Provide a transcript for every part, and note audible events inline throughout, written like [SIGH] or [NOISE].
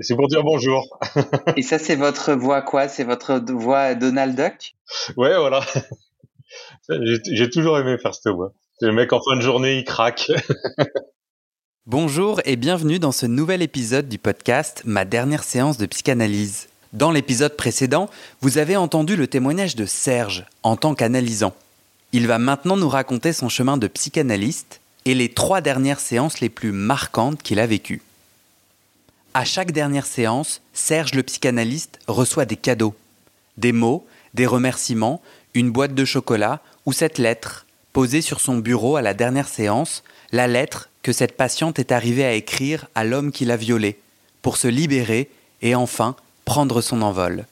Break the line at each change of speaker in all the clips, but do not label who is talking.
C'est pour dire bonjour.
Et ça, c'est votre voix quoi? C'est votre voix Donald Duck?
Ouais, voilà. [LAUGHS] J'ai toujours aimé faire cette voix. Le mec en fin de journée, il craque. [LAUGHS]
Bonjour et bienvenue dans ce nouvel épisode du podcast Ma dernière séance de psychanalyse. Dans l'épisode précédent, vous avez entendu le témoignage de Serge en tant qu'analysant. Il va maintenant nous raconter son chemin de psychanalyste et les trois dernières séances les plus marquantes qu'il a vécues. À chaque dernière séance, Serge le psychanalyste reçoit des cadeaux. Des mots, des remerciements, une boîte de chocolat ou cette lettre, posée sur son bureau à la dernière séance, la lettre que cette patiente est arrivée à écrire à l'homme qui l'a violée, pour se libérer et enfin prendre son envol.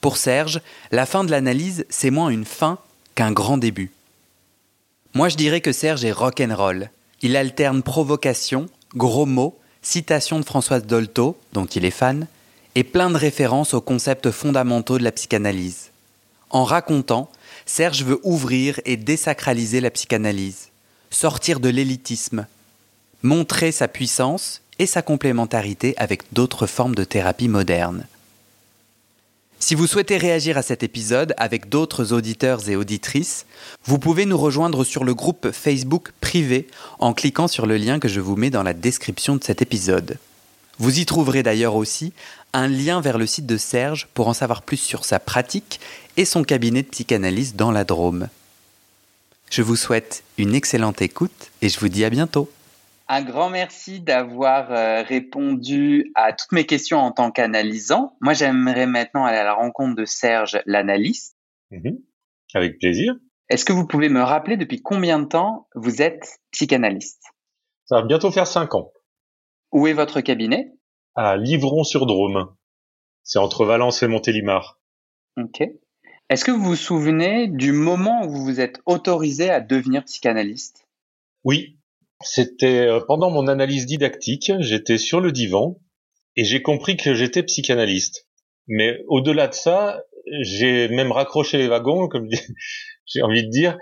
Pour Serge, la fin de l'analyse, c'est moins une fin qu'un grand début. Moi je dirais que Serge est rock'n'roll. Il alterne provocation, gros mots, citations de Françoise Dolto, dont il est fan, et plein de références aux concepts fondamentaux de la psychanalyse. En racontant, Serge veut ouvrir et désacraliser la psychanalyse, sortir de l'élitisme, montrer sa puissance et sa complémentarité avec d'autres formes de thérapie moderne. Si vous souhaitez réagir à cet épisode avec d'autres auditeurs et auditrices, vous pouvez nous rejoindre sur le groupe Facebook privé en cliquant sur le lien que je vous mets dans la description de cet épisode. Vous y trouverez d'ailleurs aussi un lien vers le site de Serge pour en savoir plus sur sa pratique et son cabinet de psychanalyse dans la Drôme. Je vous souhaite une excellente écoute et je vous dis à bientôt.
Un grand merci d'avoir euh, répondu à toutes mes questions en tant qu'analysant. Moi, j'aimerais maintenant aller à la rencontre de Serge, l'analyste.
Mhm. Avec plaisir.
Est-ce que vous pouvez me rappeler depuis combien de temps vous êtes psychanalyste?
Ça va bientôt faire cinq ans.
Où est votre cabinet?
À Livron-sur-Drôme. C'est entre Valence et Montélimar.
Ok. Est-ce que vous vous souvenez du moment où vous vous êtes autorisé à devenir psychanalyste?
Oui, c'était euh, pendant mon analyse didactique, j'étais sur le divan et j'ai compris que j'étais psychanalyste. Mais au-delà de ça, j'ai même raccroché les wagons, comme [LAUGHS] j'ai envie de dire.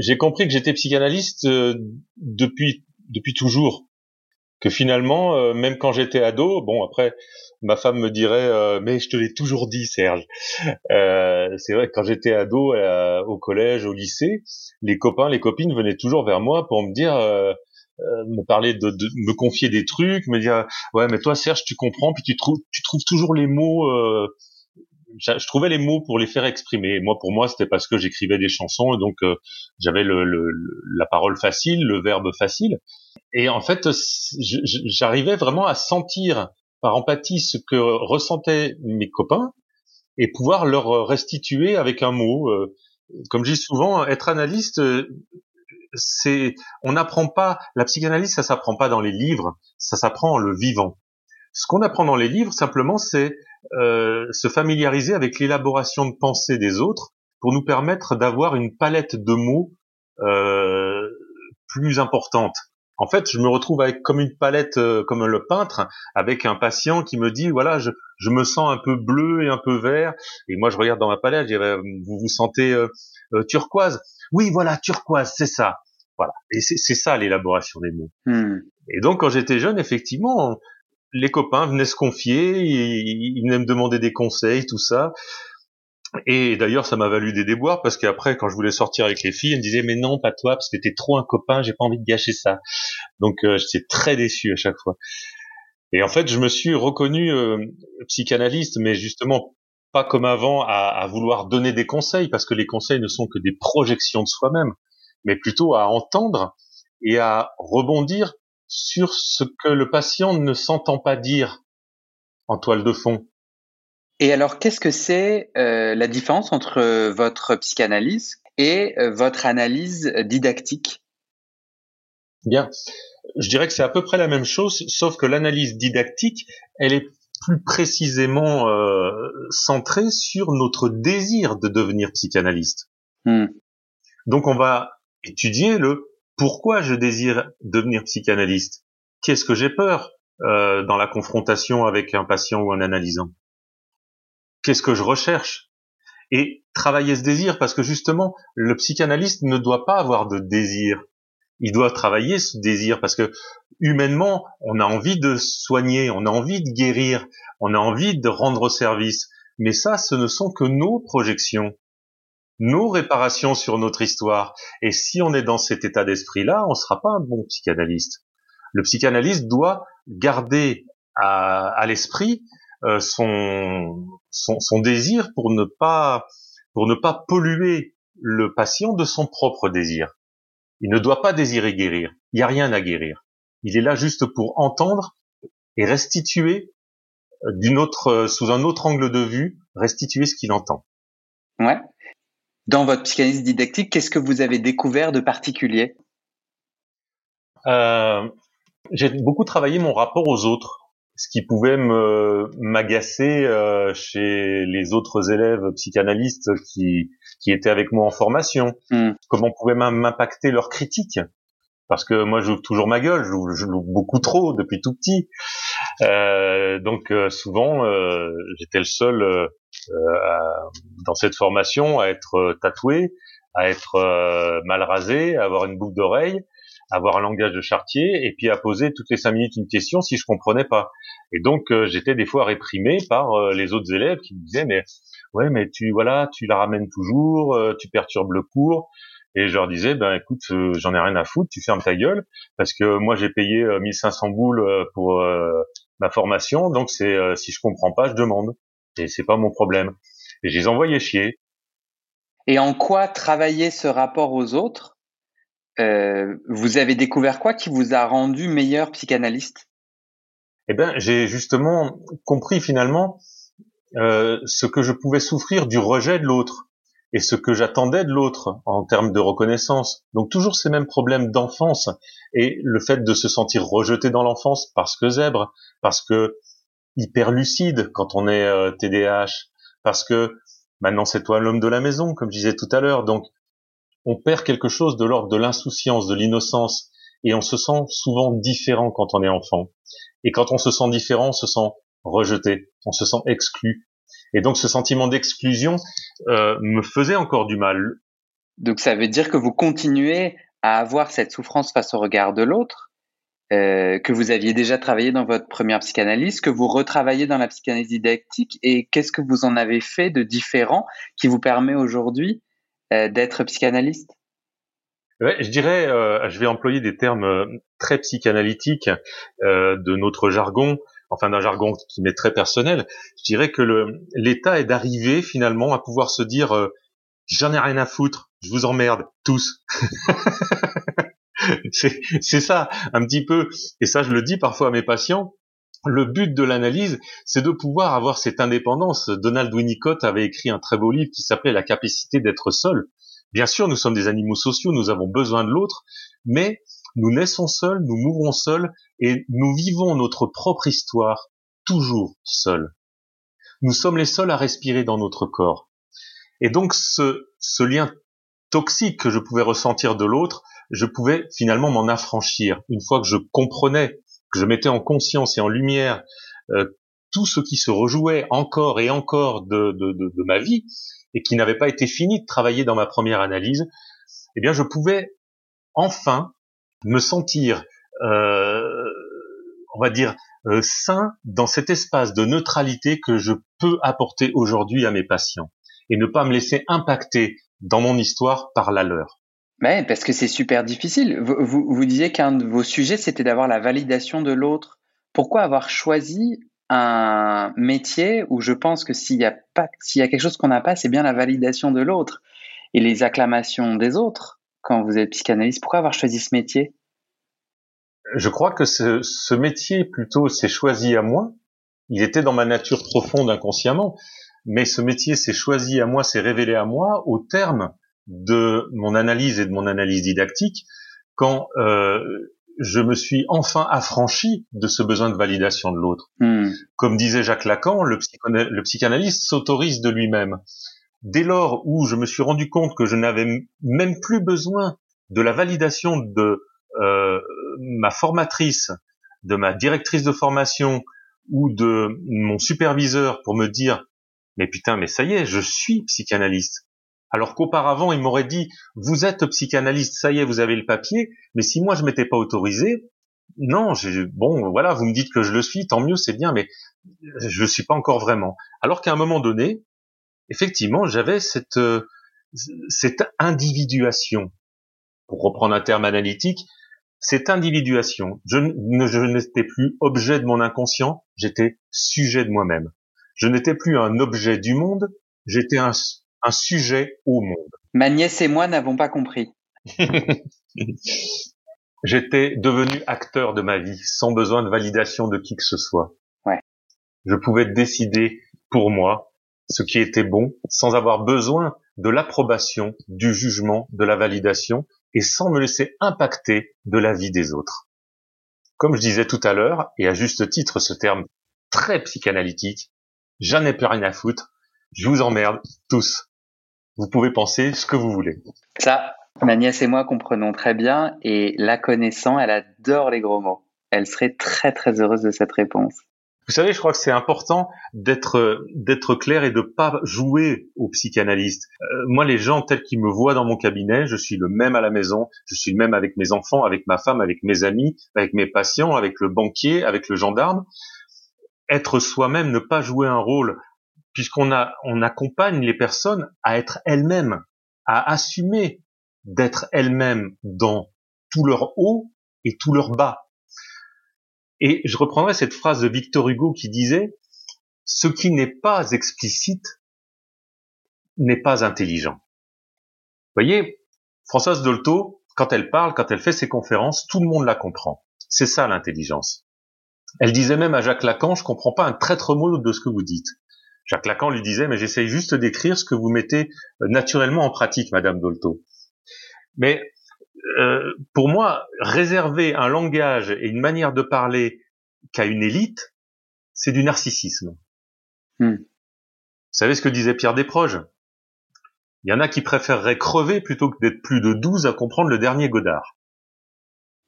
J'ai compris que j'étais psychanalyste euh, depuis depuis toujours. Que finalement, euh, même quand j'étais ado, bon après, ma femme me dirait mais je te l'ai toujours dit Serge euh, c'est vrai quand j'étais ado au collège au lycée les copains les copines venaient toujours vers moi pour me dire euh, euh, me parler de, de, me confier des trucs me dire ouais mais toi Serge tu comprends puis tu trouves tu trouves toujours les mots je, trouvais les mots pour les faire exprimer. Moi, pour moi, c'était parce que j'écrivais des chansons et donc j'avais le, le, la parole facile, le verbe facile. Et en fait, j'arrivais vraiment à sentir par empathie ce que ressentaient mes copains et pouvoir leur restituer avec un mot. Euh, comme je dis souvent, être analyste, euh, c'est, on n'apprend pas, la psychanalyse, ça s'apprend pas dans les livres, ça s'apprend en le vivant. Ce qu'on apprend dans les livres, simplement, c'est euh, se familiariser avec l'élaboration de pensée des autres pour nous permettre d'avoir une palette de mots euh, plus importante en fait, je me retrouve avec comme une palette, euh, comme le peintre, avec un patient qui me dit, voilà, je, je, me sens un peu bleu et un peu vert. Et moi, je regarde dans ma palette, je dirais, vous vous sentez euh, euh, turquoise? Oui, voilà, turquoise, c'est ça. Voilà. Et c'est ça l'élaboration des mots. Hmm. Et donc, quand j'étais jeune, effectivement, les copains venaient se confier, ils, ils venaient me demander des conseils, tout ça. Et d'ailleurs, ça m'a valu des déboires parce qu'après, quand je voulais sortir avec les filles, elles me disaient mais non, pas toi, parce que t'es trop un copain, j'ai pas envie de gâcher ça. Donc, euh, j'étais très déçu à chaque fois. Et en fait, je me suis reconnu euh, psychanalyste, mais justement pas comme avant à, vouloir donner des conseils, parce que les conseils ne sont que des projections de soi-même, mais plutôt à entendre et à rebondir sur ce que le patient ne s'entend pas dire en toile de fond.
Et alors, qu'est-ce que c'est euh, la différence entre euh, votre psychanalyse et euh, votre analyse didactique?
Bien, je dirais que c'est à peu près la même chose, sauf que l'analyse didactique, elle est plus précisément euh, centrée sur notre désir de devenir psychanalyste. Hmm. Donc on va étudier le pourquoi je désire devenir psychanalyste. Qu'est-ce que j'ai peur euh, dans la confrontation avec un patient ou un analysant? Qu'est-ce que je recherche? Et travailler ce désir parce que justement le psychanalyste ne doit pas avoir de désir. Il doit travailler ce désir parce que humainement on a envie de soigner on a envie de guérir on a envie de rendre service. Mais ça ce ne sont que nos projections nos réparations sur notre histoire. Et si on est dans cet état d'esprit là on sera pas un bon psychanalyste. Le psychanalyste doit garder à, à l'esprit euh, son, son, désir pour ne pas pour ne pas polluer le patient de son propre désir. Il ne doit pas désirer guérir. Il n'y a rien à guérir. Il est là juste pour entendre et restituer euh, d'une autre, euh, sous un autre angle de vue, restituer ce qu'il entend.
Ouais. Dans votre psychanalyse didactique, qu'est-ce que vous avez découvert de particulier?
Euh, J'ai beaucoup travaillé mon rapport aux autres ce qui pouvait me m'agacer euh, chez les autres élèves psychanalystes qui qui étaient avec moi en formation. Hmm. Comment pouvait m'impacter leur critique Parce que moi, j'ouvre toujours ma gueule, je l'ouvre beaucoup trop depuis tout petit. Euh, donc euh, souvent, euh, j'étais le seul euh, dans cette formation à être tatoué, à être mal rasé, à avoir une boucle d'oreille avoir un langage de chartier et puis à poser toutes les cinq minutes une question si je comprenais pas. Et donc euh, j'étais des fois réprimé par euh, les autres élèves qui me disaient mais ouais mais tu voilà tu la ramènes toujours, euh, tu perturbes le cours. Et je leur disais ben écoute j'en ai rien à foutre, tu fermes ta gueule parce que moi j'ai payé 1500 boules pour ma formation donc c'est si je comprends pas je demande et c'est pas mon problème. Et je les envoyais chier.
Et en quoi travailler ce rapport aux autres euh, vous avez découvert quoi qui vous a rendu meilleur psychanalyste?
Eh bien, j'ai justement compris finalement euh, ce que je pouvais souffrir du rejet de l'autre et ce que j'attendais de l'autre en termes de reconnaissance. Donc toujours ces mêmes problèmes d'enfance et le fait de se sentir rejeté dans l'enfance parce que zèbre, parce que hyper lucide quand on est euh, TDAH, parce que maintenant c'est toi l'homme de la maison, comme je disais tout à l'heure. Donc on perd quelque chose de l'ordre de l'insouciance, de l'innocence, et on se sent souvent différent quand on est enfant. Et quand on se sent différent, on se sent rejeté, on se sent exclu. Et donc ce sentiment d'exclusion euh, me faisait encore du mal.
Donc ça veut dire que vous continuez à avoir cette souffrance face au regard de l'autre, euh, que vous aviez déjà travaillé dans votre première psychanalyse, que vous retravaillez dans la psychanalyse didactique, et qu'est-ce que vous en avez fait de différent qui vous permet aujourd'hui euh, d'être psychanalyste?
Je dirais, euh, je vais employer des termes euh, très psychanalytiques de notre jargon, enfin d'un jargon qui m'est très personnel. Je dirais que l'état est d'arriver finalement à pouvoir se dire j'en ai rien à foutre, je vous emmerde tous. [LAUGHS] c'est ça un petit peu, et ça je le dis parfois à mes patients. Le but de l'analyse, c'est de pouvoir avoir cette indépendance. Donald Winnicott avait écrit un très beau livre qui s'appelait La capacité d'être seul. Bien sûr, nous sommes des animaux sociaux, nous avons besoin de l'autre, mais nous naissons seuls, nous mourrons seuls, et nous vivons notre propre histoire toujours seuls. Nous sommes les seuls à respirer dans notre corps. Et donc ce, lien toxique que je pouvais ressentir de l'autre, je pouvais finalement m'en affranchir. Une fois que je comprenais que je mettais en conscience et en lumière euh, tout ce qui se rejouait encore et encore de ma vie et qui n'avait pas été fini de travailler dans ma première analyse, eh bien je pouvais enfin me sentir, euh, on va dire, euh, sain dans cet espace de neutralité que je peux apporter aujourd'hui à mes patients. et ne pas me laisser impacter dans mon histoire par la leur.
Ouais, parce que c'est super difficile. Vous, vous disiez qu'un de vos sujets, c'était d'avoir la validation de l'autre. Pourquoi avoir choisi un métier où je pense que s'il y a quelque chose qu'on n'a pas, c'est bien la validation de l'autre et les acclamations des autres quand vous êtes psychanalyste. Pourquoi avoir choisi ce métier?
Je crois que ce, ce métier plutôt s'est choisi à moi. Il était dans ma nature profonde inconsciemment, mais ce métier s'est choisi à moi, s'est révélé à moi au terme de mon analyse et de mon analyse didactique quand euh, je me suis enfin affranchi de ce besoin de validation de l'autre.
Hmm.
Comme disait Jacques Lacan, le, le psychanalyste s'autorise de lui-même. Dès lors où je me suis rendu compte que je n'avais même plus besoin de la validation de euh, ma formatrice, de ma directrice de formation ou de mon superviseur pour me dire mais putain mais ça y est je suis psychanalyste alors qu'auparavant, il m'aurait dit, vous êtes psychanalyste, ça y est, vous avez le papier, mais si moi je m'étais pas autorisé, non, bon, voilà, vous me dites que je le suis, tant mieux, c'est bien, mais je ne suis pas encore vraiment. Alors qu'à un moment donné, effectivement, j'avais cette, cette individuation, pour reprendre un terme analytique, cette individuation. Je, je n'étais plus objet de mon inconscient, j'étais sujet de moi-même. Je n'étais plus un objet du monde, j'étais un, un sujet au monde.
Ma nièce et moi n'avons pas compris. [LAUGHS]
J'étais devenu acteur de ma vie sans besoin de validation de qui que ce soit.
Ouais.
Je pouvais décider pour moi ce qui était bon sans avoir besoin de l'approbation, du jugement, de la validation et sans me laisser impacter de la vie des autres. Comme je disais tout à l'heure, et à juste titre ce terme très psychanalytique, j'en ai plus rien à foutre, je vous emmerde tous vous pouvez penser ce que vous voulez.
Ça, ma nièce et moi comprenons très bien et la connaissant, elle adore les gros mots. Elle serait très très heureuse de cette réponse.
Vous savez, je crois que c'est important d'être d'être clair et de pas jouer au psychanalyste. Euh, moi, les gens tels qu'ils me voient dans mon cabinet, je suis le même à la maison, je suis le même avec mes enfants, avec ma femme, avec mes amis, avec mes patients, avec le banquier, avec le gendarme. Être soi-même, ne pas jouer un rôle puisqu'on a, on accompagne les personnes à être elles-mêmes, à assumer d'être elles-mêmes dans tout leur haut et tout leur bas. Et je reprendrai cette phrase de Victor Hugo qui disait ce qui n'est pas explicite n'est pas intelligent. Vous voyez, Françoise Dolto, quand elle parle, quand elle fait ses conférences, tout le monde la comprend. C'est ça l'intelligence. Elle disait même à Jacques Lacan, je comprends pas un traître mot de ce que vous dites. Jacques Lacan lui disait, mais j'essaye juste d'écrire ce que vous mettez euh, naturellement en pratique, Madame Dolto. Mais euh, pour moi, réserver un langage et une manière de parler qu'à une élite, c'est du narcissisme. Hmm. Vous savez ce que disait Pierre Desproges? Il y en a qui préféreraient crever plutôt que d'être plus de 12 à comprendre le dernier Godard.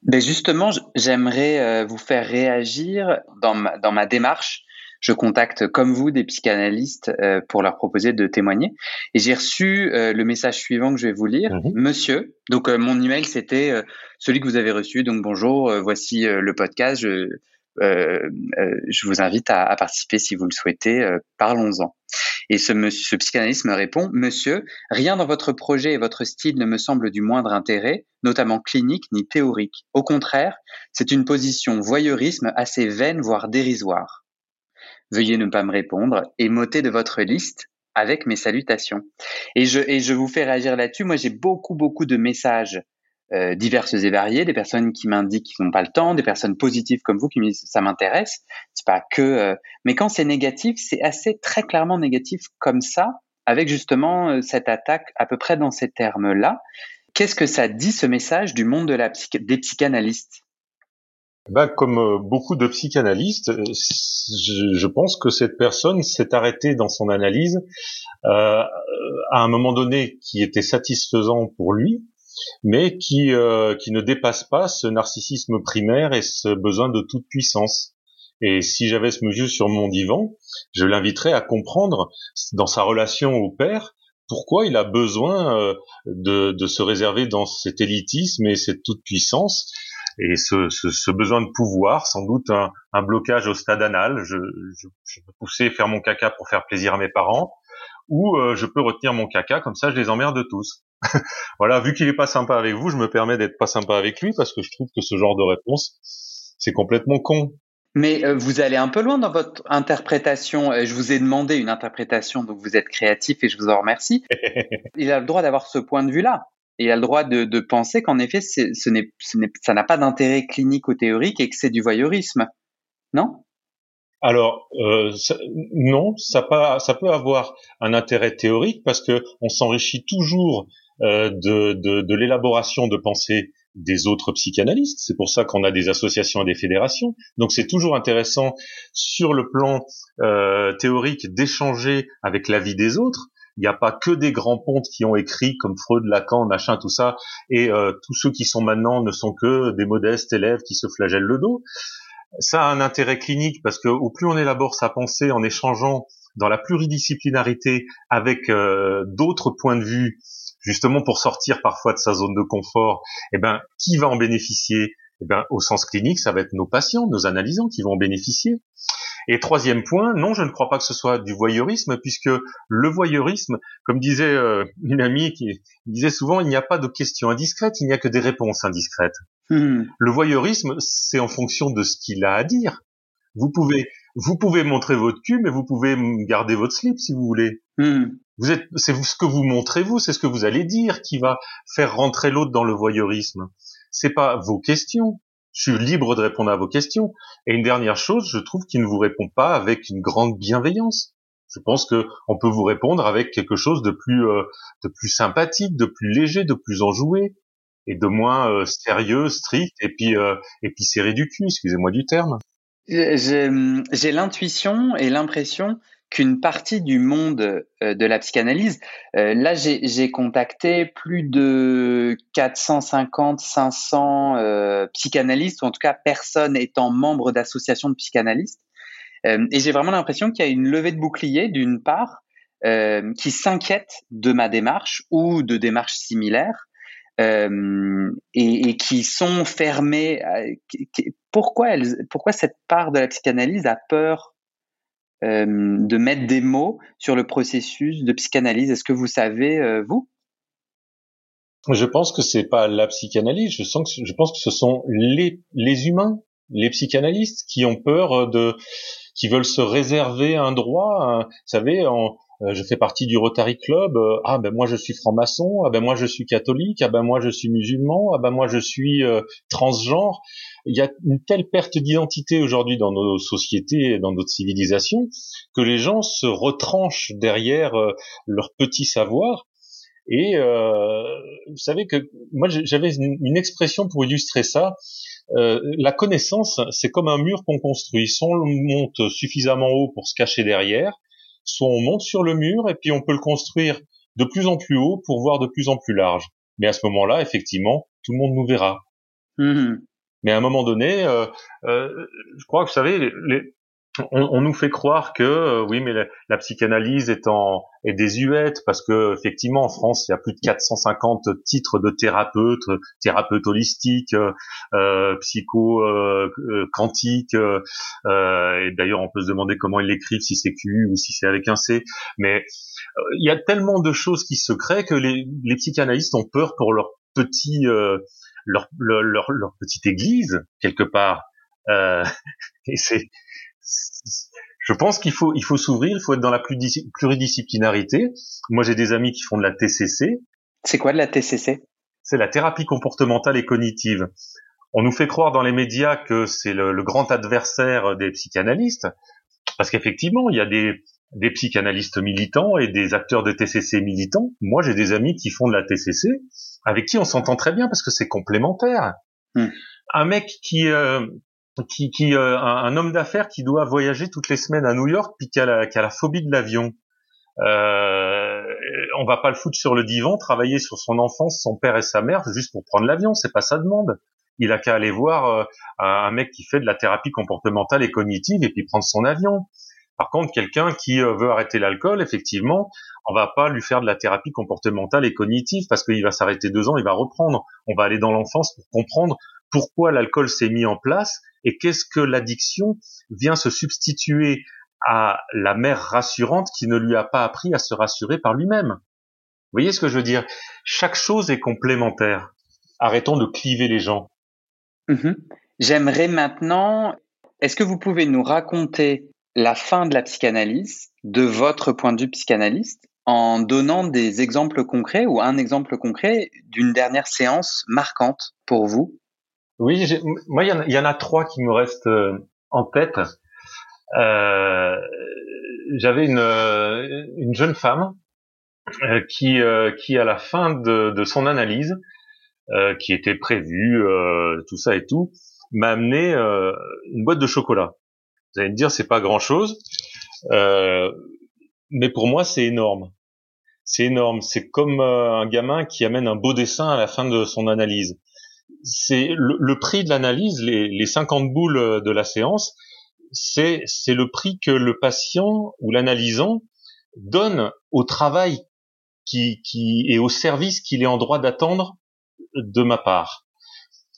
Ben justement, j'aimerais euh, vous faire réagir dans dans ma démarche je contacte comme vous des psychanalystes euh, pour leur proposer de témoigner. Et j'ai reçu euh, le message suivant que je vais vous lire. Mhm. Monsieur, donc euh, mon email c'était celui que vous avez reçu. Donc bonjour, voici le podcast. Je, je vous invite à, à, participer si vous le souhaitez. Parlons-en. Et ce, monsieur, ce psychanalyste me répond, Monsieur, rien dans votre projet et votre style ne me semble du moindre intérêt, notamment clinique ni théorique. Au contraire, c'est une position voyeurisme assez vaine, voire dérisoire. Veuillez ne pas me répondre et m'ôter de votre liste avec mes salutations. Et je, et je vous fais réagir là-dessus. Moi, j'ai beaucoup, beaucoup de messages euh, diverses et variés, des personnes qui m'indiquent qu'ils n'ont pas le temps, des personnes positives comme vous qui me disent ça m'intéresse. C'est pas que, euh, mais quand c'est négatif, c'est assez très clairement négatif comme ça, avec justement euh, cette attaque à peu près dans ces termes-là. Qu'est-ce que ça dit ce message du monde de la des psychanalystes?
Bah, comme euh, beaucoup de psychanalystes, euh, je, pense que cette personne s'est arrêtée dans son analyse euh, à un moment donné qui était satisfaisant pour lui, mais qui, euh, qui ne dépasse pas ce narcissisme primaire et ce besoin de toute puissance. Et si j'avais ce monsieur sur mon divan, je l'inviterais à comprendre dans sa relation au père pourquoi il a besoin de, de se réserver dans cet élitisme et cette toute puissance et ce, ce, ce, besoin de pouvoir, sans doute un, un blocage au stade anal. Je, je, je poussais faire mon caca pour faire plaisir à mes parents, ou euh, je peux retenir mon caca, comme ça je les emmerde tous. [LAUGHS] voilà, vu qu'il est pas sympa avec vous, je me permets d'être pas sympa avec lui parce que je trouve que ce genre de réponse, c'est complètement con.
Mais euh, vous allez un peu loin dans votre interprétation. Je vous ai demandé une interprétation, donc vous êtes créatif et je vous en remercie. [LAUGHS] Il a le droit d'avoir ce point de vue-là. Il a le droit de, de penser qu'en effet, ce n'est, ça n'a pas d'intérêt clinique ou théorique et que c'est du voyeurisme. Non?
Alors euh, non, ça, pas, ça peut avoir un intérêt théorique parce que on s'enrichit toujours euh, de, de, de l'élaboration de pensée des autres psychanalystes. C'est pour ça qu'on a des associations et des fédérations. Donc c'est toujours intéressant sur le plan euh, théorique d'échanger avec l'avis des autres. Il n'y a pas que des grands pontes qui ont écrit comme Freud, Lacan, machin, tout ça, et euh, tous ceux qui sont maintenant ne sont que des modestes élèves qui se flagellent le dos. Ça a un intérêt clinique parce que au plus on élabore sa pensée en échangeant dans la pluridisciplinarité avec euh, d'autres points de vue, justement pour sortir parfois de sa zone de confort, eh ben qui va en bénéficier? Eh ben au sens clinique, ça va être nos patients, nos analysants qui vont en bénéficier. Et troisième point, non, je ne crois pas que ce soit du voyeurisme, puisque le voyeurisme, comme disait euh, une amie qui disait souvent, il n'y a pas de questions indiscrètes, il n'y a que des réponses indiscrètes. Hmm. Le voyeurisme, c'est en fonction de ce qu'il a à dire. Vous pouvez, vous pouvez montrer votre cul, mais vous pouvez garder votre slip si vous voulez. Hmm. Vous êtes, c'est ce que vous montrez vous, c'est ce que vous allez dire qui va faire rentrer l'autre dans le voyeurisme. C'est pas vos questions je suis libre de répondre à vos questions. Et une dernière chose, je trouve qu'il ne vous répond pas avec une grande bienveillance. Je pense que on peut vous répondre avec quelque chose de plus, euh, de plus sympathique, de plus léger, de plus enjoué et de moins euh, sérieux, strict et puis euh, et puis serré du cul. Excusez-moi du terme.
J'ai l'intuition et l'impression qu'une partie du monde euh, de la psychanalyse, euh, là j'ai contacté plus de 450, 500 euh, psychanalystes, ou en tout cas personnes étant membres d'associations de psychanalystes, et j'ai vraiment l'impression qu'il y a une levée de bouclier d'une part qui s'inquiète de ma démarche ou de démarches similaires. et, qui sont fermées. pourquoi cette part de la psychanalyse a peur euh, de mettre des mots sur le processus de psychanalyse. Est-ce que vous savez, euh, vous?
Je pense que c'est pas la psychanalyse. Je, sens que, je pense que ce sont les, les humains, les psychanalystes, qui ont peur de, qui veulent se réserver un droit. vous savez, euh, je fais partie du Rotary Club. ah ben moi je suis franc-maçon. Ah ben moi je suis catholique. Ah ben moi je suis musulman. Ah ben moi je suis transgenre il y a une telle perte d'identité aujourd'hui dans nos sociétés et dans notre civilisation que les gens se retranchent derrière euh, leur petit savoir. Et euh, vous savez que moi j'avais une, expression pour illustrer ça. Euh, la connaissance, c'est comme un mur qu'on construit. Soit on monte suffisamment haut pour se cacher derrière, soit on monte sur le mur et puis on peut le construire de plus en plus haut pour voir de plus en plus large. Mais à ce moment-là, effectivement, tout le monde nous verra. Mmh mais à un moment donné, euh, euh, je crois que vous savez, les, on, on, nous fait croire que euh, oui, mais la, psychanalyse est en est désuète parce que effectivement en France il y a plus de 450 titres de thérapeutes, thérapeutes holistiques, euh, psycho euh, quantiques. et d'ailleurs, on peut se demander comment ils l'écrivent, si c'est Q ou si c'est avec un C. Mais il y a tellement de choses qui se créent que les, les psychanalystes ont peur pour leur petit leur, leur, leur, petite église quelque part. Euh, [LAUGHS] et c'est, je pense qu'il faut, il faut s'ouvrir, il faut être dans la pluridisciplinarité. Moi, j'ai des amis qui font de la TCC.
C'est quoi de la TCC
C'est la thérapie comportementale et cognitive. On nous fait croire dans les médias que c'est le, le, grand adversaire des psychanalystes, parce qu'effectivement, il y a des, des psychanalystes militants et des acteurs de TCC militants. Moi, j'ai des amis qui font de la TCC avec qui on s'entend très bien parce que c'est complémentaire. Hmm. Un mec qui euh, qui, qui euh, un, homme d'affaires qui doit voyager toutes les semaines à New York puis qui a la, qui a la phobie de l'avion. Euh, on va pas le foutre sur le divan, travailler sur son enfance, son père et sa mère juste pour prendre l'avion, c'est pas sa demande. Il a qu'à aller voir euh, un mec qui fait de la thérapie comportementale et cognitive et puis prendre son avion. Par contre, quelqu'un qui euh, veut arrêter l'alcool, effectivement, on va pas lui faire de la thérapie comportementale et cognitive parce qu'il va s'arrêter deux ans, il va reprendre. On va aller dans l'enfance pour comprendre pourquoi l'alcool s'est mis en place et qu'est-ce que l'addiction vient se substituer à la mère rassurante qui ne lui a pas appris à se rassurer par lui-même. Vous voyez ce que je veux dire? Chaque chose est complémentaire. Arrêtons de cliver les gens.
Mhm. J'aimerais maintenant, est-ce que vous pouvez nous raconter la fin de la psychanalyse de votre point de vue psychanalyste en donnant des exemples concrets ou un exemple concret d'une dernière séance marquante pour vous?
Oui, moi, il y, en a trois qui me restent euh, en tête. Euh, J'avais une, euh, une jeune femme qui, qui, à la fin de son analyse, qui était prévue, tout ça et tout, m'a amené une boîte de chocolat. Vous allez me dire, c'est pas grand-chose, mais pour moi, c'est énorme c'est énorme. C'est comme euh, un gamin qui amène un beau dessin à la fin de son analyse. C'est le, prix de l'analyse, les, les 50 boules euh, de la séance, c'est c'est le prix que le patient ou l'analysant donne au travail qui, qui et au service qu'il est en droit d'attendre de ma part.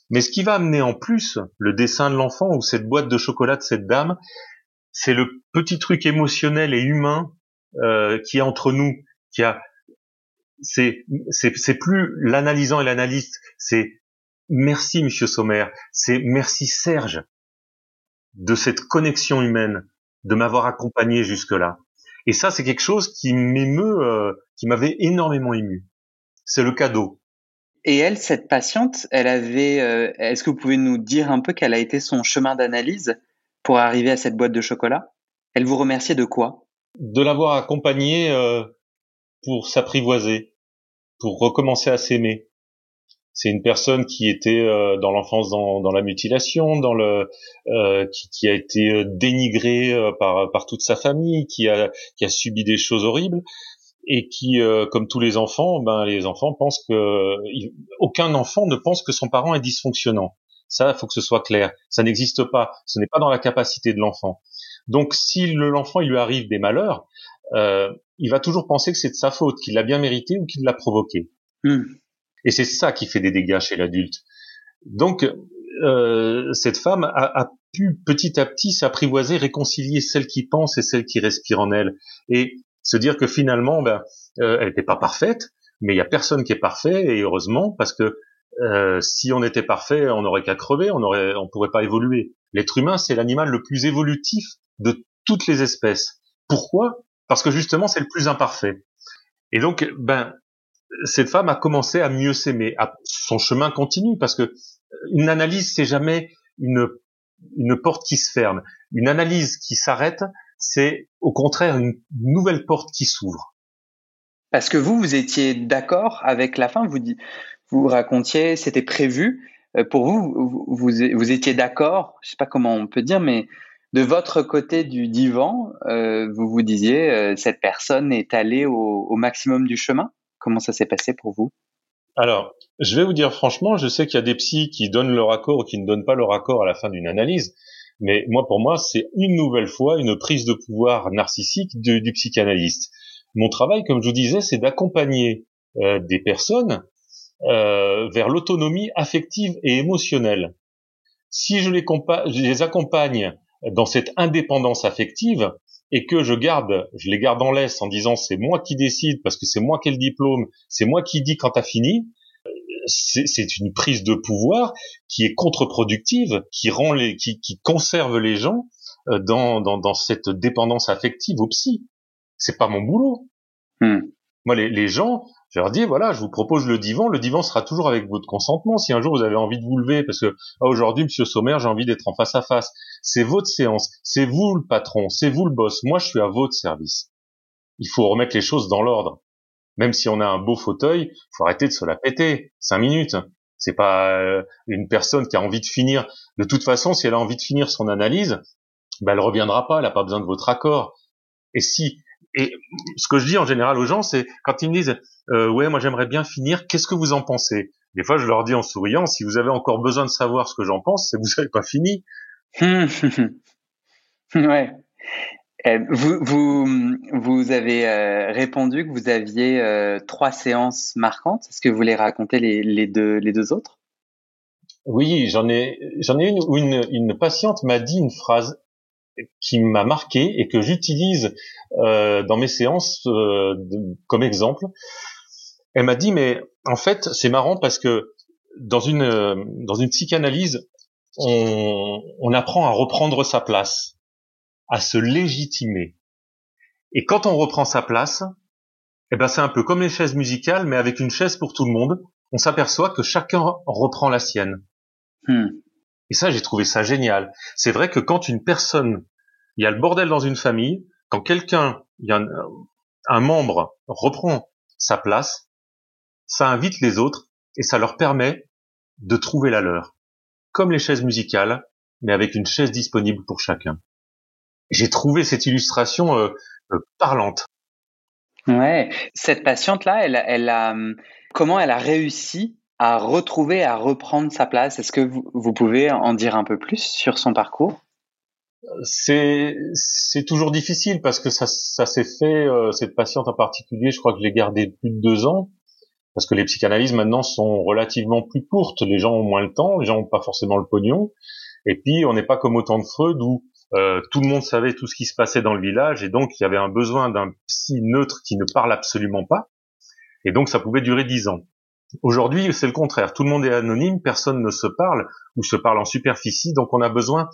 Mais ce qui va amener en plus le dessin de l'enfant ou cette boîte de chocolat de cette dame, c'est le petit truc émotionnel et humain euh, qui est entre nous qui a c'est c'est plus l'analysant et l'analyste, c'est merci Monsieur Sommer, c'est merci Serge de cette connexion humaine, de m'avoir accompagné jusque là. Et ça, c'est quelque chose qui m'émeut, euh, qui m'avait énormément ému. C'est le cadeau.
Et elle, cette patiente, elle avait. Euh, est-ce que vous pouvez nous dire un peu quel a été son chemin d'analyse pour arriver à cette boîte de chocolat? Elle vous remerciait de quoi?
De l'avoir accompagnée euh, pour s'apprivoiser, pour recommencer à s'aimer. C'est une personne qui était euh, dans l'enfance dans, dans, la mutilation, dans le euh, qui, qui, a été euh, dénigrée euh, par par toute sa famille, qui a qui a subi des choses horribles et qui, comme tous les enfants, ben les enfants pensent que aucun enfant ne pense que son parent est dysfonctionnant. Ça, il faut que ce soit clair. Ça n'existe pas. Ce n'est pas dans la capacité de l'enfant. Donc, si l'enfant il lui arrive des malheurs, euh, il va toujours penser que c'est de sa faute, qu'il l'a bien mérité ou qu'il l'a provoqué. Hmm. Et c'est ça qui fait des dégâts chez l'adulte. Donc, euh, cette femme a, a, pu petit à petit s'apprivoiser, réconcilier celle qui pense et celle qui respire en elle, et se dire que finalement, ben, euh, elle n'était pas parfaite, mais il y a personne qui est parfait, et heureusement, parce que euh, si on était parfait, on n'aurait qu'à crever, on aurait, on pourrait pas évoluer. L'être humain, c'est l'animal le plus évolutif de toutes les espèces. Pourquoi? Parce que justement c'est le plus imparfait. Et donc, ben, cette femme a commencé à mieux s'aimer. Son chemin continue parce que une analyse c'est jamais une une porte qui se ferme. Une analyse qui s'arrête, c'est au contraire une nouvelle porte qui s'ouvre.
Parce que vous, vous étiez d'accord avec la fin. Vous vous racontiez, c'était prévu. Euh, pour vous, vous, vous, vous étiez d'accord. Je sais pas comment on peut dire, mais de votre côté du divan, euh, vous vous disiez, euh, cette personne est allée au, maximum du chemin Comment ça s'est passé pour vous?
Alors, je vais vous dire franchement, je sais qu'il y a des psys qui donnent leur accord ou qui ne donnent pas leur accord à la fin d'une analyse, mais moi, pour moi, c'est une nouvelle fois une prise de pouvoir narcissique du, psychanalyste. Mon travail, comme je vous disais, c'est d'accompagner euh, des personnes vers l'autonomie affective et émotionnelle. Si je les, je les accompagne dans cette indépendance affective et que je garde, je les garde en laisse en disant c'est moi qui décide parce que c'est moi qui ai le diplôme, c'est moi qui dis quand t'as fini, c'est une prise de pouvoir qui est contre-productive, qui rend les, qui, qui conserve les gens euh, dans, dans, dans cette dépendance affective au psy. C'est pas mon boulot. Hmm. Moi, les, les gens, je leur dis voilà, je vous propose le divan. Le divan sera toujours avec votre consentement. Si un jour vous avez envie de vous lever parce que ah, aujourd'hui, Monsieur Sommer, j'ai envie d'être en face à face, c'est votre séance, c'est vous le patron, c'est vous le boss. Moi, je suis à votre service. Il faut remettre les choses dans l'ordre. Même si on a un beau fauteuil, faut arrêter de se la péter. Cinq minutes. C'est pas euh, une personne qui a envie de finir. De toute façon, si elle a envie de finir son analyse, ben elle reviendra pas. Elle a pas besoin de votre accord. Et si et ce que je dis en général aux gens, c'est quand ils me disent euh, ouais, moi j'aimerais bien finir. Qu'est-ce que vous en pensez? Des fois, je leur dis en souriant, si vous avez encore besoin de savoir ce que j'en pense, c'est que vous n'avez pas fini. [LAUGHS]
ouais. Euh, vous, vous, vous avez euh, répondu que vous aviez euh, trois séances marquantes. Est-ce que vous voulez raconter les, les, deux, les deux autres?
Oui, j'en ai, ai une où une, une patiente m'a dit une phrase qui m'a marqué et que j'utilise euh, dans mes séances euh, comme exemple. Elle m'a dit mais en fait c'est marrant parce que dans une euh, dans une psychanalyse on, on apprend à reprendre sa place, à se légitimer. Et quand on reprend sa place, eh ben c'est un peu comme les chaises musicales, mais avec une chaise pour tout le monde. On s'aperçoit que chacun reprend la sienne. Hmm. Et ça, j'ai trouvé ça génial. C'est vrai que quand une personne, il y a le bordel dans une famille, quand quelqu'un, il y a un, membre reprend sa place, ça invite les autres et ça leur permet de trouver la leur. Comme les chaises musicales, mais avec une chaise disponible pour chacun. J'ai trouvé cette illustration euh, euh, parlante.
Ouais, cette patiente-là, elle, elle a, comment elle a réussi à retrouver, à reprendre sa place? Est-ce que vous, vous, pouvez en dire un peu plus sur son parcours?
C'est c'est toujours difficile parce que ça, ça s'est fait euh, cette patiente en particulier. Je crois que je l'ai gardée plus de deux ans parce que les psychanalyses maintenant sont relativement plus courtes. Les gens ont moins le temps, les gens n'ont pas forcément le pognon. Et puis on n'est pas comme au temps de Freud où euh, tout le monde savait tout ce qui se passait dans le village et donc il y avait un besoin d'un psy neutre qui ne parle absolument pas. Et donc ça pouvait durer dix ans. Aujourd'hui, c'est le contraire. Tout le monde est anonyme, personne ne se parle ou se parle en superficie, donc on a besoin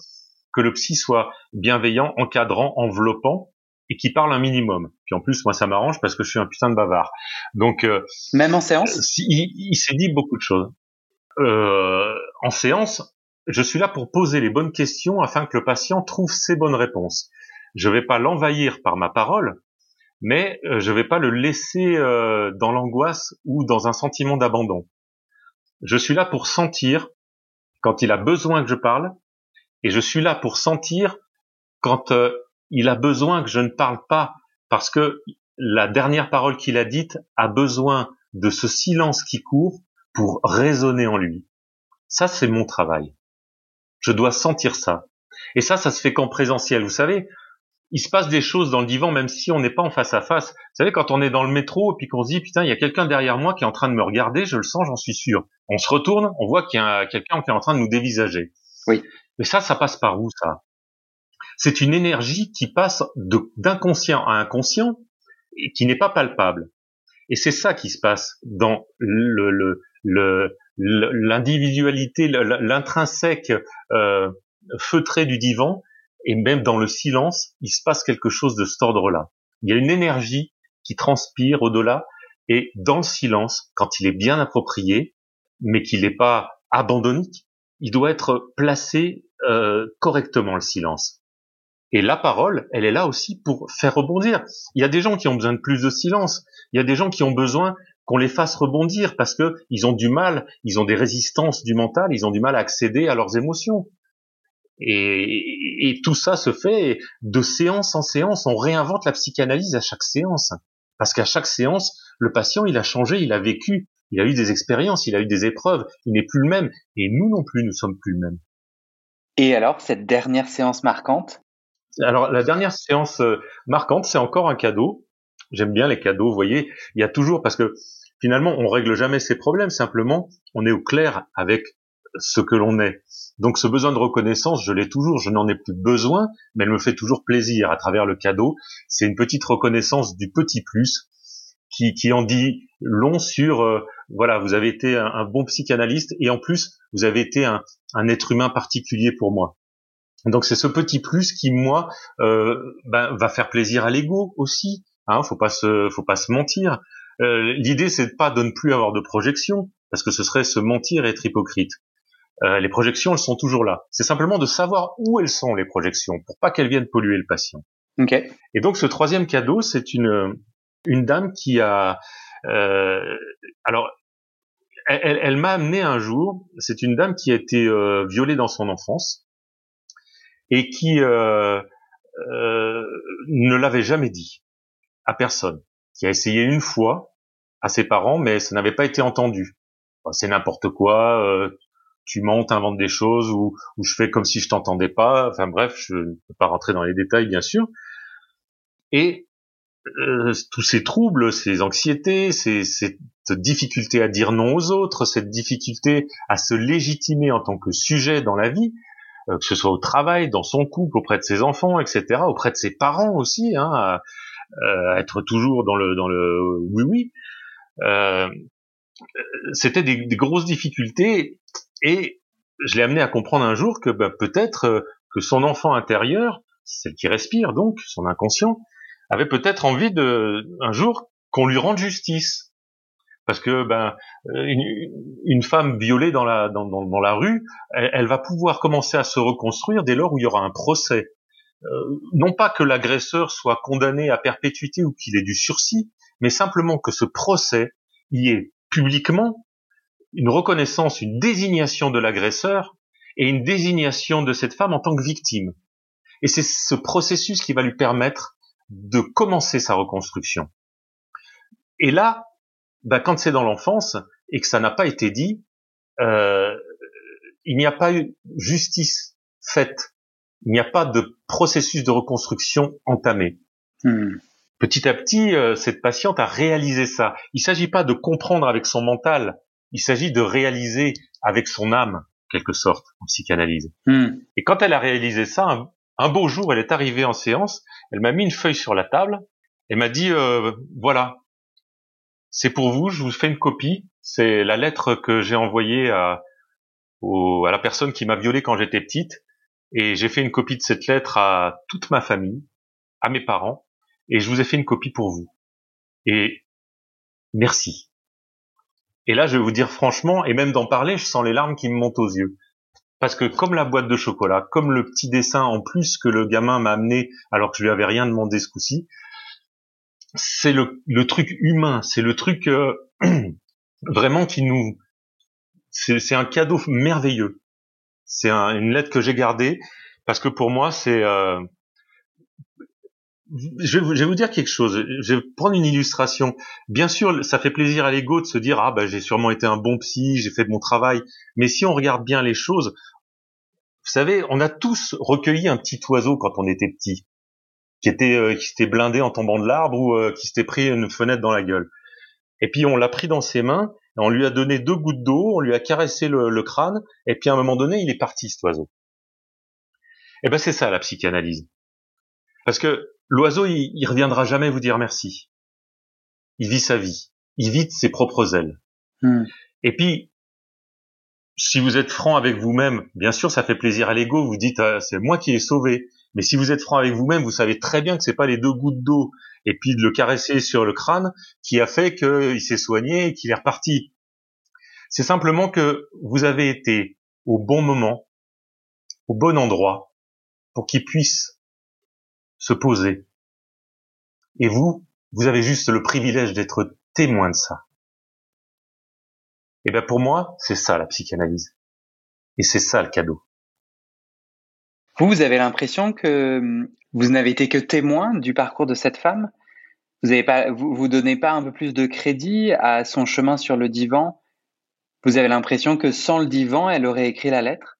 que le psy soit bienveillant, encadrant, enveloppant et qui parle un minimum. Puis en plus, moi, ça m'arrange parce que je suis un putain de bavard. Donc euh,
même en séance,
il, il s'est dit beaucoup de choses. Euh, en séance, je suis là pour poser les bonnes questions afin que le patient trouve ses bonnes réponses. Je ne vais pas l'envahir par ma parole, mais euh, je ne vais pas le laisser euh, dans l'angoisse ou dans un sentiment d'abandon. Je suis là pour sentir quand il a besoin que je parle, et je suis là pour sentir quand euh, il a besoin que je ne parle pas, parce que la dernière parole qu'il a dite a besoin de ce silence qui court pour résonner en lui. Ça, c'est mon travail. Je dois sentir ça. Et ça, ça se fait qu'en présentiel. Vous savez, il se passe des choses dans le divan, même si on n'est pas en face à face. Vous savez, quand on est dans le métro et puis qu'on se dit, putain, il y a quelqu'un derrière moi qui est en train de me regarder, je le sens, j'en suis sûr. On se retourne, on voit qu'il y a quelqu'un qui est en train de nous dévisager.
Oui.
Mais ça, ça passe par où, ça? C'est une énergie qui passe d'inconscient à inconscient et qui n'est pas palpable. Et c'est ça qui se passe dans le, le, le, l'individualité, l'intrinsèque euh, feutré du divan, et même dans le silence, il se passe quelque chose de cet ordre-là. Il y a une énergie qui transpire au-delà, et dans le silence, quand il est bien approprié, mais qu'il n'est pas abandonnique, il doit être placé euh, correctement le silence. Et la parole, elle est là aussi pour faire rebondir. Il y a des gens qui ont besoin de plus de silence. Il y a des gens qui ont besoin qu'on les fasse rebondir parce que ils ont du mal, ils ont des résistances du mental, ils ont du mal à accéder à leurs émotions. Et, et, tout ça se fait de séance en séance. On réinvente la psychanalyse à chaque séance. Parce qu'à chaque séance, le patient, il a changé, il a vécu, il a eu des expériences, il a eu des épreuves, il n'est plus le même. Et nous non plus, nous sommes plus le même.
Et alors, cette dernière séance marquante?
Alors, la dernière séance euh, marquante, c'est encore un cadeau. J'aime bien les cadeaux, vous voyez. Il y a toujours, parce que finalement, on règle jamais ses problèmes, simplement, on est au clair avec ce que l'on est. Donc ce besoin de reconnaissance, je l'ai toujours, je n'en ai plus besoin, mais elle me fait toujours plaisir à travers le cadeau. C'est une petite reconnaissance du petit plus qui, qui en dit long sur, euh, voilà, vous avez été un, bon psychanalyste et en plus, vous avez été un, un être humain particulier pour moi. Donc c'est ce petit plus qui, moi, euh, ben, va faire plaisir à l'ego aussi. Hein, faut pas se, faut pas se mentir. Euh, L'idée c'est pas de ne plus avoir de projection, parce que ce serait se mentir et être hypocrite. Euh, les projections, elles sont toujours là. C'est simplement de savoir où elles sont les projections pour pas qu'elles viennent polluer le patient.
Okay.
Et donc ce troisième cadeau, c'est une une dame qui a euh, alors elle, elle m'a amené un jour. C'est une dame qui a été euh, violée dans son enfance et qui euh, euh, ne l'avait jamais dit à personne. Qui a essayé une fois à ses parents, mais ça n'avait pas été entendu. C'est n'importe quoi tu montes, inventes des choses ou, ou je fais comme si je t'entendais pas. Enfin bref, je ne peux pas rentrer dans les détails bien sûr. Et euh, tous ces troubles, ces anxiétés, ces, cette difficulté à dire non aux autres, cette difficulté à se légitimer en tant que sujet dans la vie, que ce soit au travail, dans son couple, auprès de ses enfants, etc., auprès de ses parents aussi, hein, être toujours dans le dans le oui oui. C'était des, des, grosses difficultés et je l'ai amené à comprendre un jour que ben, peut-être que son enfant intérieur, celle qui respire donc, son inconscient, avait peut-être envie de un jour qu'on lui rende justice parce que ben une, femme violée dans la dans, dans, la rue, elle, va pouvoir commencer à se reconstruire dès lors où il y aura un procès. Euh, non pas que l'agresseur soit condamné à perpétuité ou qu'il ait du sursis, mais simplement que ce procès y ait publiquement une reconnaissance, une désignation de l'agresseur et une désignation de cette femme en tant que victime. Et c'est ce processus qui va lui permettre de commencer sa reconstruction. Et là, bah, quand c'est dans l'enfance et que ça n'a pas été dit, euh, il n'y a pas eu justice faite. Il n'y a pas de processus de reconstruction entamé. Hmm. Petit à petit, euh, cette patiente a réalisé ça. Il ne s'agit pas de comprendre avec son mental, il s'agit de réaliser avec son âme, quelque sorte, en psychanalyse. Hmm. Et quand elle a réalisé ça, un, un, beau jour, elle est arrivée en séance, elle m'a mis une feuille sur la table, et m'a dit, euh, voilà, c'est pour vous, je vous fais une copie. C'est la lettre que j'ai envoyée à, à la personne qui m'a violée quand j'étais petite. Et j'ai fait une copie de cette lettre à toute ma famille, à mes parents. Et je vous ai fait une copie pour vous. Et merci. Et là, je vais vous dire franchement, et même d'en parler, je sens les larmes qui me montent aux yeux. Parce que comme la boîte de chocolat, comme le petit dessin en plus que le gamin m'a amené alors que je lui avais rien demandé ce coup-ci, c'est le, truc humain, c'est le truc euh, [CLEARS THROAT] vraiment qui nous, c'est un cadeau merveilleux. C'est un, une lettre que j'ai gardée parce que pour moi c'est, euh, je, vais, vous dire quelque chose. Je vais prendre une illustration. Bien sûr, ça fait plaisir à l'ego de se dire ah ben j'ai sûrement été un bon psy, j'ai fait mon travail. Mais si on regarde bien les choses, vous savez, on a tous recueilli un petit oiseau quand on était petit qui était euh, qui s'était blindé en tombant de l'arbre ou euh, qui s'était pris une fenêtre dans la gueule. Et puis on l'a pris dans ses mains, on lui a donné deux gouttes d'eau, on lui a caressé le, crâne, et puis à un moment donné, il est parti cet oiseau. Et eh ben c'est ça la psychanalyse. Parce que l'oiseau, il, il reviendra jamais vous dire merci. Il vit sa vie, il vit ses propres ailes. Hmm. Et puis si vous êtes franc avec vous-même, bien sûr, ça fait plaisir à l'ego. Vous dites, ah, c'est moi qui ai sauvé. Mais si vous êtes franc avec vous-même, vous savez très bien que c'est pas les deux gouttes d'eau et puis de le caresser sur le crâne qui a fait qu'il s'est soigné et qu'il est reparti. C'est simplement que vous avez été au bon moment, au bon endroit, pour qu'il puisse se poser. Et vous, vous avez juste le privilège d'être témoin de ça. Et bien pour moi, c'est ça la psychanalyse. Et c'est ça le cadeau.
Vous, vous avez l'impression que hum, vous n'avez été que témoin du parcours de cette femme? Vous avez pas, vous, vous donnez pas un peu plus de crédit à son chemin sur le divan? Vous avez l'impression que sans le divan, elle aurait écrit la lettre?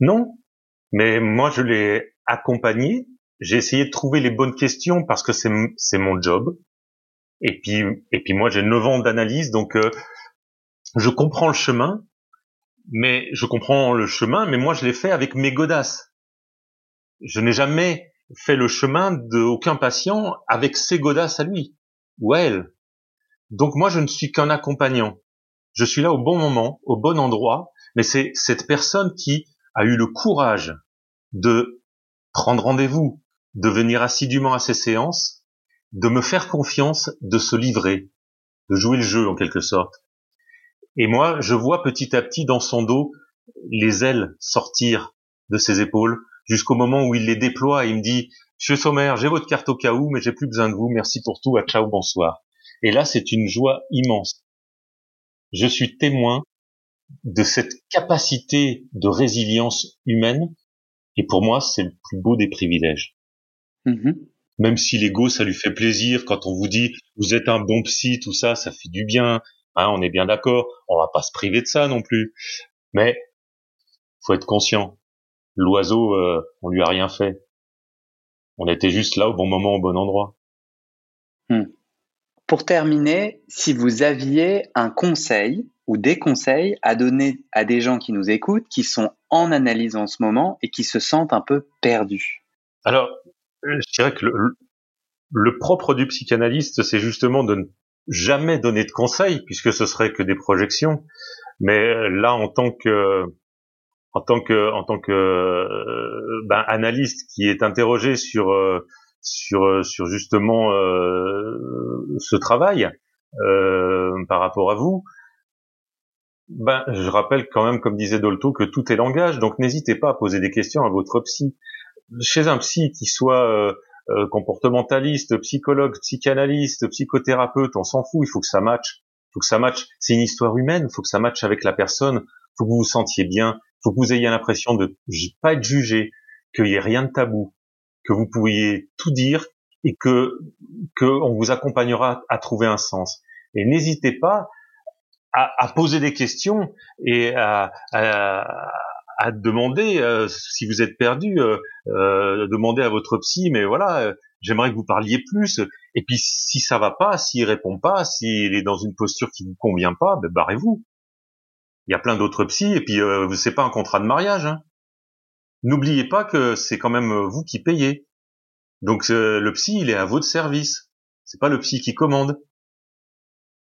Non, mais moi je l'ai accompagnée. J'ai essayé de trouver les bonnes questions parce que c'est c'est mon job. Et puis et puis moi j'ai 9 ans d'analyse donc euh, je comprends le chemin mais je comprends le chemin, mais moi je l'ai fait avec mes godasses. Je n'ai jamais fait le chemin d'aucun patient avec ses godasses à lui ou à elle. Donc moi je ne suis qu'un accompagnant. Je suis là au bon moment, au bon endroit, mais c'est cette personne qui a eu le courage de prendre rendez-vous, de venir assidûment à ses séances, de me faire confiance, de se livrer, de jouer le jeu en quelque sorte. Et moi, je vois petit à petit dans son dos les ailes sortir de ses épaules jusqu'au moment où il les déploie et il me dit Monsieur Sommer, j'ai votre carte au cas où, mais j'ai plus besoin de vous. Merci pour tout. À ciao, bonsoir. Et là, c'est une joie immense. Je suis témoin de cette capacité de résilience humaine. Et pour moi, c'est le plus beau des privilèges. Mm-hmm. Même si l'ego, ça lui fait plaisir quand on vous dit vous êtes un bon psy, tout ça, ça fait du bien. Hein, on est bien d'accord, on va pas se priver de ça non plus. Mais faut être conscient. L'oiseau, euh, on lui a rien fait. On était juste là au bon moment, au bon endroit.
Hmm. Pour terminer, si vous aviez un conseil ou des conseils à donner à des gens qui nous écoutent, qui sont en analyse en ce moment et qui se sentent un peu perdus?
Alors, je dirais que le, le propre du psychanalyste, c'est justement de ne jamais donner de conseils, puisque ce serait que des projections. Mais là, en tant que en tant que en tant que euh, ben, analyste qui est interrogé sur euh, sur sur justement euh, ce travail par rapport à vous, ben je rappelle quand même, comme disait Dolto, que tout est langage. Donc n'hésitez pas à poser des questions à votre psy. Chez un psy qui soit euh, comportementaliste, psychologue, psychanalyste, psychothérapeute, on s'en fout, il faut que ça matche. Faut que ça matche. C'est une histoire humaine, faut que ça matche avec la personne, faut que vous vous sentiez bien, faut que vous ayez l'impression de pas être jugé, qu'il y ait rien de tabou, que vous pourriez tout dire et que que on vous accompagnera à trouver un sens. Et n'hésitez pas à, à, poser des questions et à, à, à demander euh, si vous êtes perdu, euh, euh, demandez à votre psy, mais voilà, euh, j'aimerais que vous parliez plus. Et puis si ça va pas, s'il répond pas, s'il est dans une posture qui vous convient pas, ben barrez-vous. Il y a plein d'autres psys, et puis euh, c'est pas un contrat de mariage. Hein. N'oubliez pas que c'est quand même vous qui payez. Donc le psy, il est à votre service. C'est pas le psy qui commande.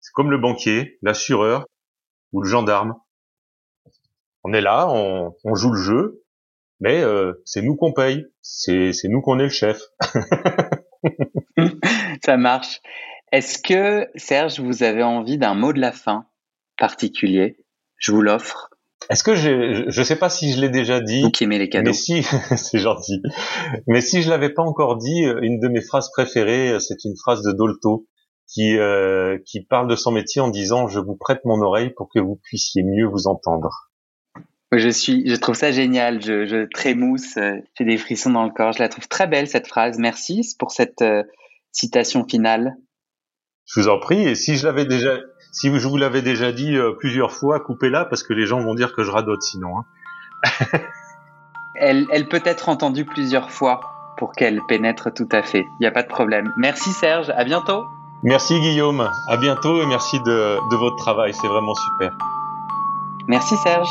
C'est comme le banquier, l'assureur ou le gendarme on est là, on, joue le jeu, mais euh, c'est nous qu'on paye, c'est nous qu'on est le chef. [LAUGHS] [LAUGHS]
Ça marche. Est-ce que Serge, vous avez envie d'un mot de la fin particulier? Je vous l'offre.
Est-ce que je je sais pas si je l'ai déjà dit.
Vous qui aimez les cadeaux.
Mais si, [LAUGHS] c'est gentil. Mais si je l'avais pas encore dit, une de mes phrases préférées, c'est une phrase de Dolto qui euh, qui parle de son métier en disant je vous prête mon oreille pour que vous puissiez mieux vous entendre.
Je suis, je trouve ça génial. Je, je trémousse, euh, j'ai des frissons dans le corps. Je la trouve très belle cette phrase. Merci pour cette euh, citation finale.
Je vous en prie. Et si je l'avais déjà, si je vous l'avais déjà dit euh, plusieurs fois, coupez-la parce que les gens vont dire que je radote sinon. Hein. [LAUGHS]
elle, elle peut être entendue plusieurs fois pour qu'elle pénètre tout à fait. Il n'y a pas de problème. Merci Serge. À bientôt.
Merci Guillaume. À bientôt et merci de, de votre travail. C'est vraiment super.
Merci Serge.